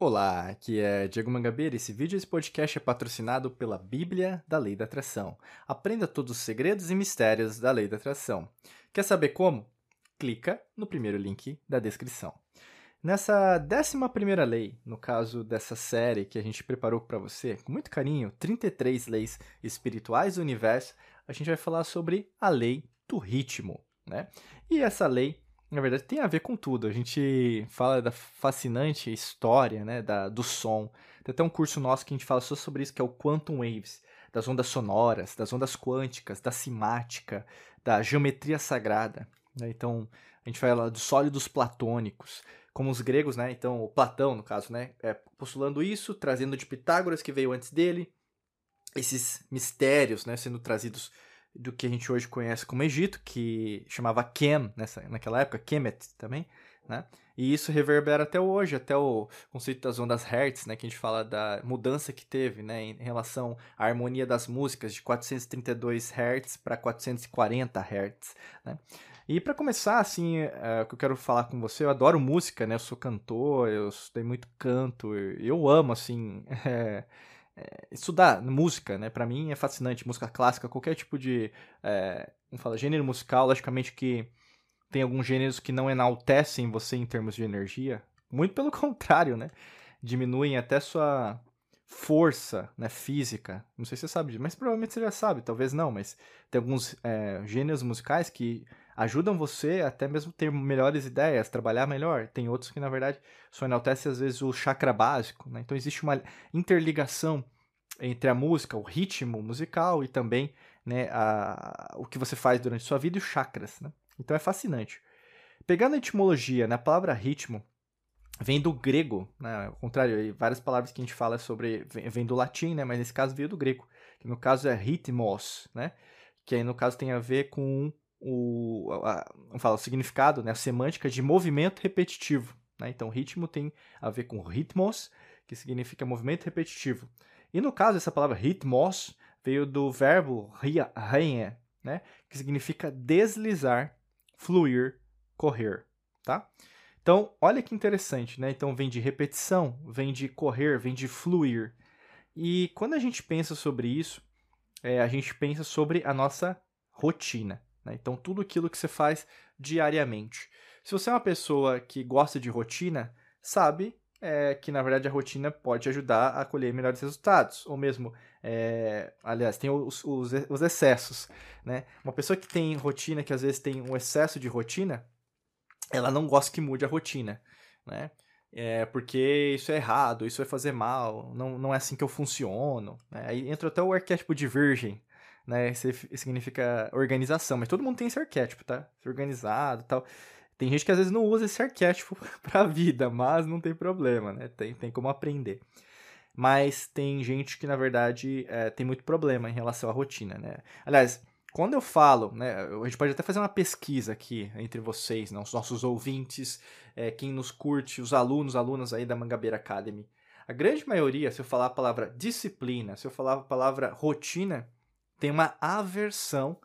Olá, aqui é Diego Mangabeira. Esse vídeo, esse podcast é patrocinado pela Bíblia da Lei da Atração. Aprenda todos os segredos e mistérios da Lei da Atração. Quer saber como? Clica no primeiro link da descrição. Nessa décima primeira lei, no caso dessa série que a gente preparou para você, com muito carinho, 33 leis espirituais do universo, a gente vai falar sobre a lei do ritmo, né? E essa lei na verdade, tem a ver com tudo. A gente fala da fascinante história né, da, do som. Tem até um curso nosso que a gente fala só sobre isso, que é o Quantum Waves, das ondas sonoras, das ondas quânticas, da simática, da geometria sagrada. Né? Então, a gente fala dos sólidos platônicos, como os gregos, né? Então, o Platão, no caso, né? É, postulando isso, trazendo de Pitágoras, que veio antes dele, esses mistérios, né? Sendo trazidos do que a gente hoje conhece como Egito, que chamava Kem nessa, naquela época, Kemet também, né? E isso reverbera até hoje, até o conceito das ondas Hertz, né, que a gente fala da mudança que teve, né, em relação à harmonia das músicas de 432 Hz para 440 Hz, né? E para começar, assim, é, o que eu quero falar com você, eu adoro música, né? Eu sou cantor, eu estudei muito canto, eu amo, assim, é, é, estudar música, né? Para mim é fascinante, música clássica, qualquer tipo de, é, como fala, gênero musical, logicamente que tem alguns gêneros que não enaltecem você em termos de energia, muito pelo contrário, né? Diminuem até sua força, né, física. Não sei se você sabe, mas provavelmente você já sabe, talvez não, mas tem alguns é, gêneros musicais que ajudam você até mesmo ter melhores ideias, trabalhar melhor. Tem outros que, na verdade, só enaltecem às vezes o chakra básico, né? Então existe uma interligação entre a música, o ritmo musical e também né, a, o que você faz durante sua vida e os chakras, né? Então é fascinante. Pegando a etimologia, né, a palavra ritmo vem do grego, né? Ao contrário, várias palavras que a gente fala sobre vem do latim, né? Mas nesse caso veio do grego, que no caso é ritmos, né? Que aí no caso tem a ver com o, a, fala, o significado, né? A semântica de movimento repetitivo, né? Então ritmo tem a ver com ritmos, que significa movimento repetitivo. E no caso essa palavra ritmos veio do verbo reine, né? Que significa deslizar, fluir, correr, tá? Então, olha que interessante, né? Então, vem de repetição, vem de correr, vem de fluir. E quando a gente pensa sobre isso, é, a gente pensa sobre a nossa rotina. Né? Então, tudo aquilo que você faz diariamente. Se você é uma pessoa que gosta de rotina, sabe é, que, na verdade, a rotina pode ajudar a colher melhores resultados. Ou mesmo, é, aliás, tem os, os, os excessos. Né? Uma pessoa que tem rotina, que às vezes tem um excesso de rotina, ela não gosta que mude a rotina, né? É porque isso é errado, isso vai fazer mal, não, não é assim que eu funciono. Né? Aí entra até o arquétipo de virgem, né? Significa organização, mas todo mundo tem esse arquétipo, tá? Ser organizado tal. Tem gente que às vezes não usa esse arquétipo pra vida, mas não tem problema, né? Tem, tem como aprender. Mas tem gente que, na verdade, é, tem muito problema em relação à rotina, né? Aliás, quando eu falo, né, a gente pode até fazer uma pesquisa aqui entre vocês, né, os nossos ouvintes, é, quem nos curte, os alunos, alunas aí da Mangabeira Academy. A grande maioria, se eu falar a palavra disciplina, se eu falar a palavra rotina, tem uma aversão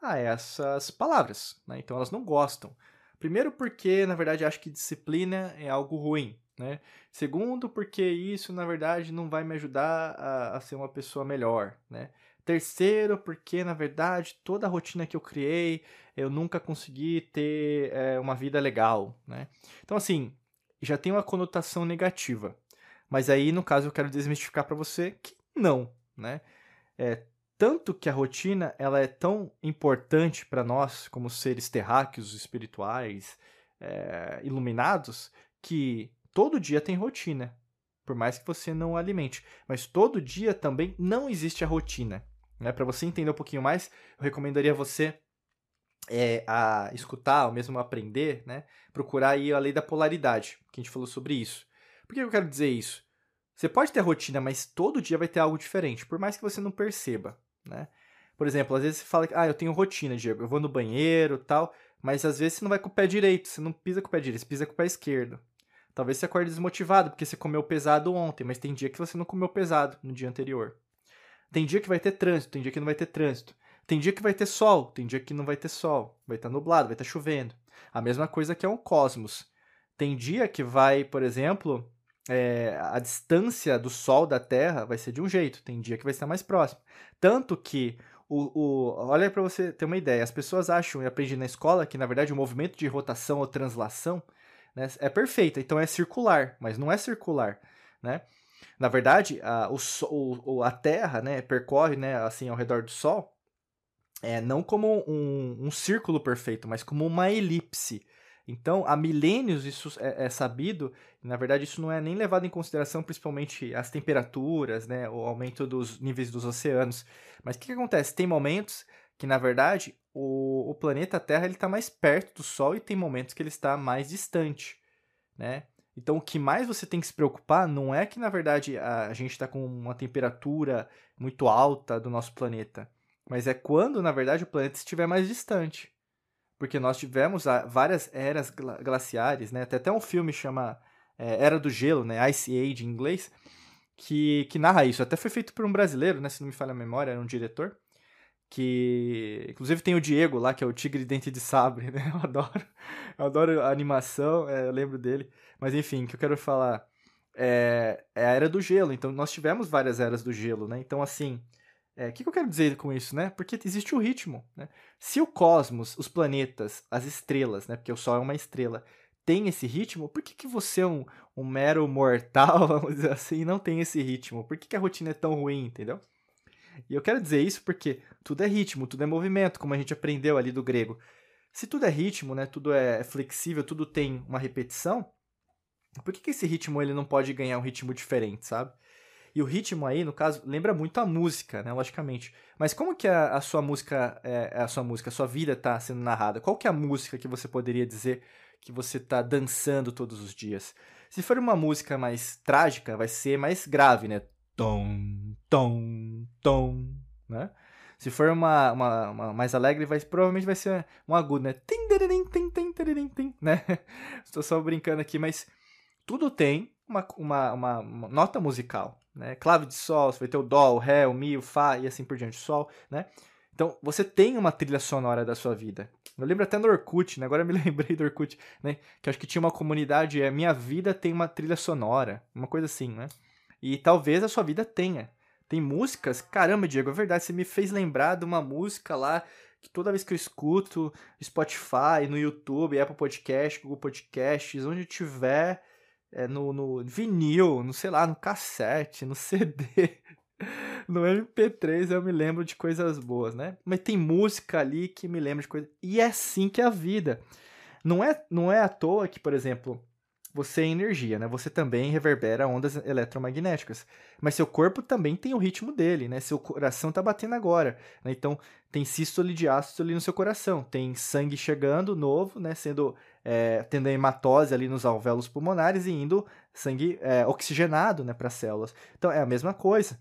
a essas palavras, né? Então elas não gostam. Primeiro porque, na verdade, acho que disciplina é algo ruim, né? Segundo porque isso, na verdade, não vai me ajudar a, a ser uma pessoa melhor, né? Terceiro, porque na verdade toda a rotina que eu criei eu nunca consegui ter é, uma vida legal, né? Então, assim, já tem uma conotação negativa. Mas aí, no caso, eu quero desmistificar para você que não, né? É, tanto que a rotina ela é tão importante para nós como seres terráqueos, espirituais, é, iluminados, que todo dia tem rotina, por mais que você não alimente. Mas todo dia também não existe a rotina. Né? Para você entender um pouquinho mais, eu recomendaria você é, a escutar, ou mesmo aprender, né? procurar aí a lei da polaridade, que a gente falou sobre isso. Por que eu quero dizer isso? Você pode ter rotina, mas todo dia vai ter algo diferente, por mais que você não perceba. Né? Por exemplo, às vezes você fala que ah, eu tenho rotina, Diego, eu vou no banheiro tal, mas às vezes você não vai com o pé direito, você não pisa com o pé direito, você pisa com o pé esquerdo. Talvez você acorde desmotivado porque você comeu pesado ontem, mas tem dia que você não comeu pesado no dia anterior. Tem dia que vai ter trânsito, tem dia que não vai ter trânsito. Tem dia que vai ter sol, tem dia que não vai ter sol. Vai estar tá nublado, vai estar tá chovendo. A mesma coisa que é um cosmos. Tem dia que vai, por exemplo, é, a distância do Sol da Terra vai ser de um jeito, tem dia que vai estar mais próximo. Tanto que o, o, olha para você ter uma ideia. As pessoas acham, e aprendi na escola, que na verdade o movimento de rotação ou translação né, é perfeito, então é circular, mas não é circular. Né? Na verdade, a, o, a Terra né, percorre né, assim ao redor do Sol é, não como um, um círculo perfeito, mas como uma elipse. Então, há milênios isso é, é, sabido, na verdade isso não é nem levado em consideração principalmente as temperaturas, né, o aumento dos níveis dos oceanos. Mas o que, que acontece? Tem momentos que, na verdade, o, o planeta Terra está mais perto do Sol e tem momentos que ele está mais distante, né? Então, o que mais você tem que se preocupar não é que, na verdade, a gente está com uma temperatura muito alta do nosso planeta, mas é quando, na verdade, o planeta estiver mais distante porque nós tivemos várias eras glaciares, né? Tem até um filme chama é, Era do Gelo, né? Ice Age em inglês, que, que narra isso. Até foi feito por um brasileiro, né? Se não me falha a memória, era um diretor. Que inclusive tem o Diego lá, que é o Tigre Dente de Sabre, né? Eu adoro, eu adoro a animação, é, eu lembro dele. Mas enfim, o que eu quero falar é, é a Era do Gelo. Então nós tivemos várias eras do gelo, né? Então assim o é, que, que, eu quero dizer com isso, né? Porque existe o ritmo, né? Se o cosmos, os planetas, as estrelas, né? Porque o Sol é uma estrela, tem esse ritmo, por que, que você, um, um mero mortal, vamos dizer assim, não tem esse ritmo? Por que, que a rotina é tão ruim, entendeu? E eu quero dizer isso porque tudo é ritmo, tudo é movimento, como a gente aprendeu ali do grego. Se tudo é ritmo, né? Tudo é flexível, tudo tem uma repetição, por que, que esse ritmo ele não pode ganhar um ritmo diferente, sabe? E o ritmo aí, no caso, lembra muito a música, né? Logicamente. Mas como que a, a sua música, é, a sua música, a sua vida está sendo narrada? Qual que é a música que você poderia dizer que você está dançando todos os dias? Se for uma música mais trágica, vai ser mais grave, né? Tom, tom, tom, né? Se for uma, uma, uma, mais alegre, vai, provavelmente vai ser um agudo, né? Tim, né? Estou só brincando aqui, mas tudo tem uma, uma, uma, uma nota musical, né? Clave de sol, você vai ter o dó, o ré, o mi, o fá e assim por diante, o sol, né? Então, você tem uma trilha sonora da sua vida. Eu lembro até no Orkut, né? Agora eu me lembrei do Orkut, né? Que acho que tinha uma comunidade, é Minha Vida tem uma trilha sonora, uma coisa assim, né? E talvez a sua vida tenha. Tem músicas, caramba, Diego, é verdade, você me fez lembrar de uma música lá que toda vez que eu escuto Spotify, no YouTube, Apple Podcast, Google Podcasts, onde tiver, é, no, no vinil, no sei lá, no cassete, no CD, no MP3 eu me lembro de coisas boas, né? Mas tem música ali que me lembra de coisas. E é assim que é a vida. Não é, não é à toa que, por exemplo, você é energia, né? Você também reverbera ondas eletromagnéticas. Mas seu corpo também tem o ritmo dele, né? Seu coração tá batendo agora. Né? Então, tem sístole e diástole no seu coração. Tem sangue chegando novo, né? Sendo é, tendo a hematose ali nos alvéolos pulmonares e indo sangue é, oxigenado né, para as células. Então é a mesma coisa.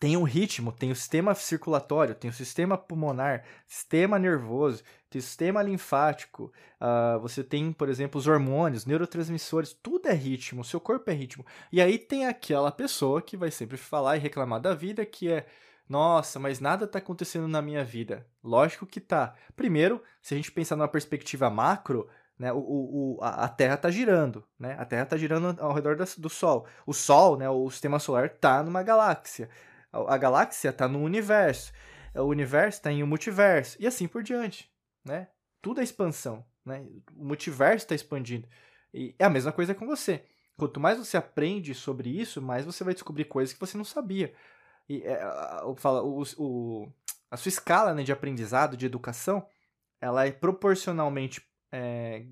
Tem um ritmo, tem o sistema circulatório, tem o sistema pulmonar, sistema nervoso, tem o sistema linfático, uh, você tem, por exemplo, os hormônios, neurotransmissores, tudo é ritmo, seu corpo é ritmo. E aí tem aquela pessoa que vai sempre falar e reclamar da vida, que é nossa, mas nada está acontecendo na minha vida. Lógico que tá. Primeiro, se a gente pensar numa perspectiva macro, né, o, o, a Terra está girando, né? A Terra está girando ao redor do Sol. O Sol, né, o sistema solar, está numa galáxia. A, a galáxia está no universo. O universo está em um multiverso. E assim por diante, né? Tudo é expansão, né? O multiverso está expandindo. E é a mesma coisa com você. Quanto mais você aprende sobre isso, mais você vai descobrir coisas que você não sabia. E, é, fala, o, o, a sua escala né, de aprendizado, de educação, ela é proporcionalmente é,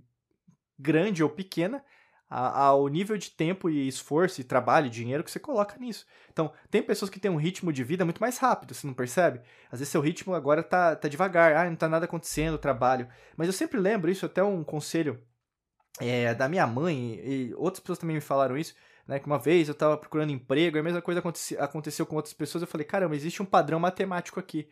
grande ou pequena ao nível de tempo e esforço e trabalho e dinheiro que você coloca nisso. Então, tem pessoas que têm um ritmo de vida muito mais rápido, você não percebe? Às vezes seu ritmo agora tá, tá devagar, ah, não tá nada acontecendo, trabalho. Mas eu sempre lembro isso, até um conselho é, da minha mãe, e outras pessoas também me falaram isso, né? Que uma vez eu estava procurando emprego, a mesma coisa aconteceu, com outras pessoas. Eu falei, caramba, existe um padrão matemático aqui.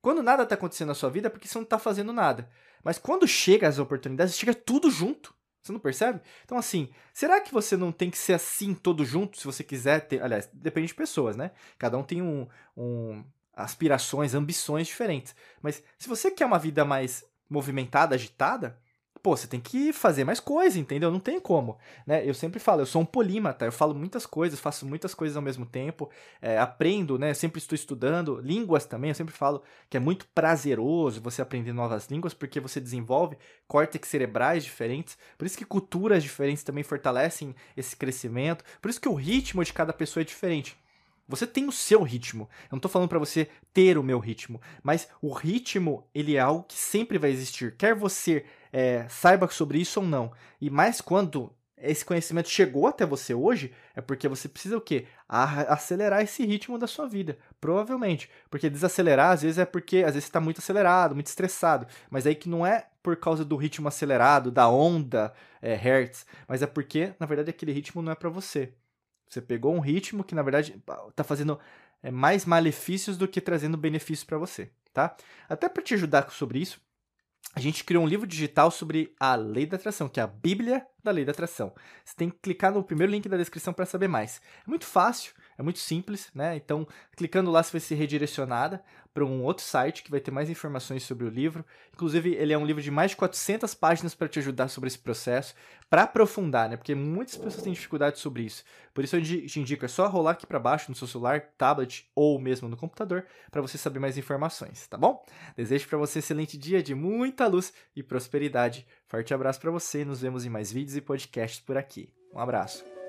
Quando nada está acontecendo na sua vida é porque você não está fazendo nada. Mas quando chega as oportunidades, chega tudo junto. Você não percebe? Então, assim, será que você não tem que ser assim todo junto se você quiser ter. Aliás, depende de pessoas, né? Cada um tem um, um aspirações, ambições diferentes. Mas se você quer uma vida mais movimentada, agitada, pô, você tem que fazer mais coisa, entendeu? Não tem como, né? Eu sempre falo, eu sou um polímata, eu falo muitas coisas, faço muitas coisas ao mesmo tempo, é, aprendo, né? Sempre estou estudando, línguas também, eu sempre falo que é muito prazeroso você aprender novas línguas, porque você desenvolve córtex cerebrais diferentes, por isso que culturas diferentes também fortalecem esse crescimento, por isso que o ritmo de cada pessoa é diferente. Você tem o seu ritmo. Eu não estou falando para você ter o meu ritmo, mas o ritmo ele é algo que sempre vai existir. Quer você é, saiba sobre isso ou não. E mais quando esse conhecimento chegou até você hoje, é porque você precisa o quê? Acelerar esse ritmo da sua vida, provavelmente. Porque desacelerar, às vezes, é porque às vezes está muito acelerado, muito estressado. Mas aí que não é por causa do ritmo acelerado, da onda é, Hertz, mas é porque, na verdade, aquele ritmo não é para você. Você pegou um ritmo que, na verdade, está fazendo é, mais malefícios do que trazendo benefícios para você, tá? Até para te ajudar sobre isso, a gente criou um livro digital sobre a lei da atração, que é a Bíblia da Lei da Atração. Você tem que clicar no primeiro link da descrição para saber mais. É muito fácil, é muito simples, né? Então, clicando lá, você vai ser redirecionada para um outro site que vai ter mais informações sobre o livro. Inclusive, ele é um livro de mais de 400 páginas para te ajudar sobre esse processo, para aprofundar, né? Porque muitas pessoas têm dificuldade sobre isso. Por isso, eu te indico é só rolar aqui para baixo no seu celular, tablet ou mesmo no computador para você saber mais informações, tá bom? Desejo para você um excelente dia de muita luz e prosperidade. Forte abraço para você nos vemos em mais vídeos e podcasts por aqui. Um abraço.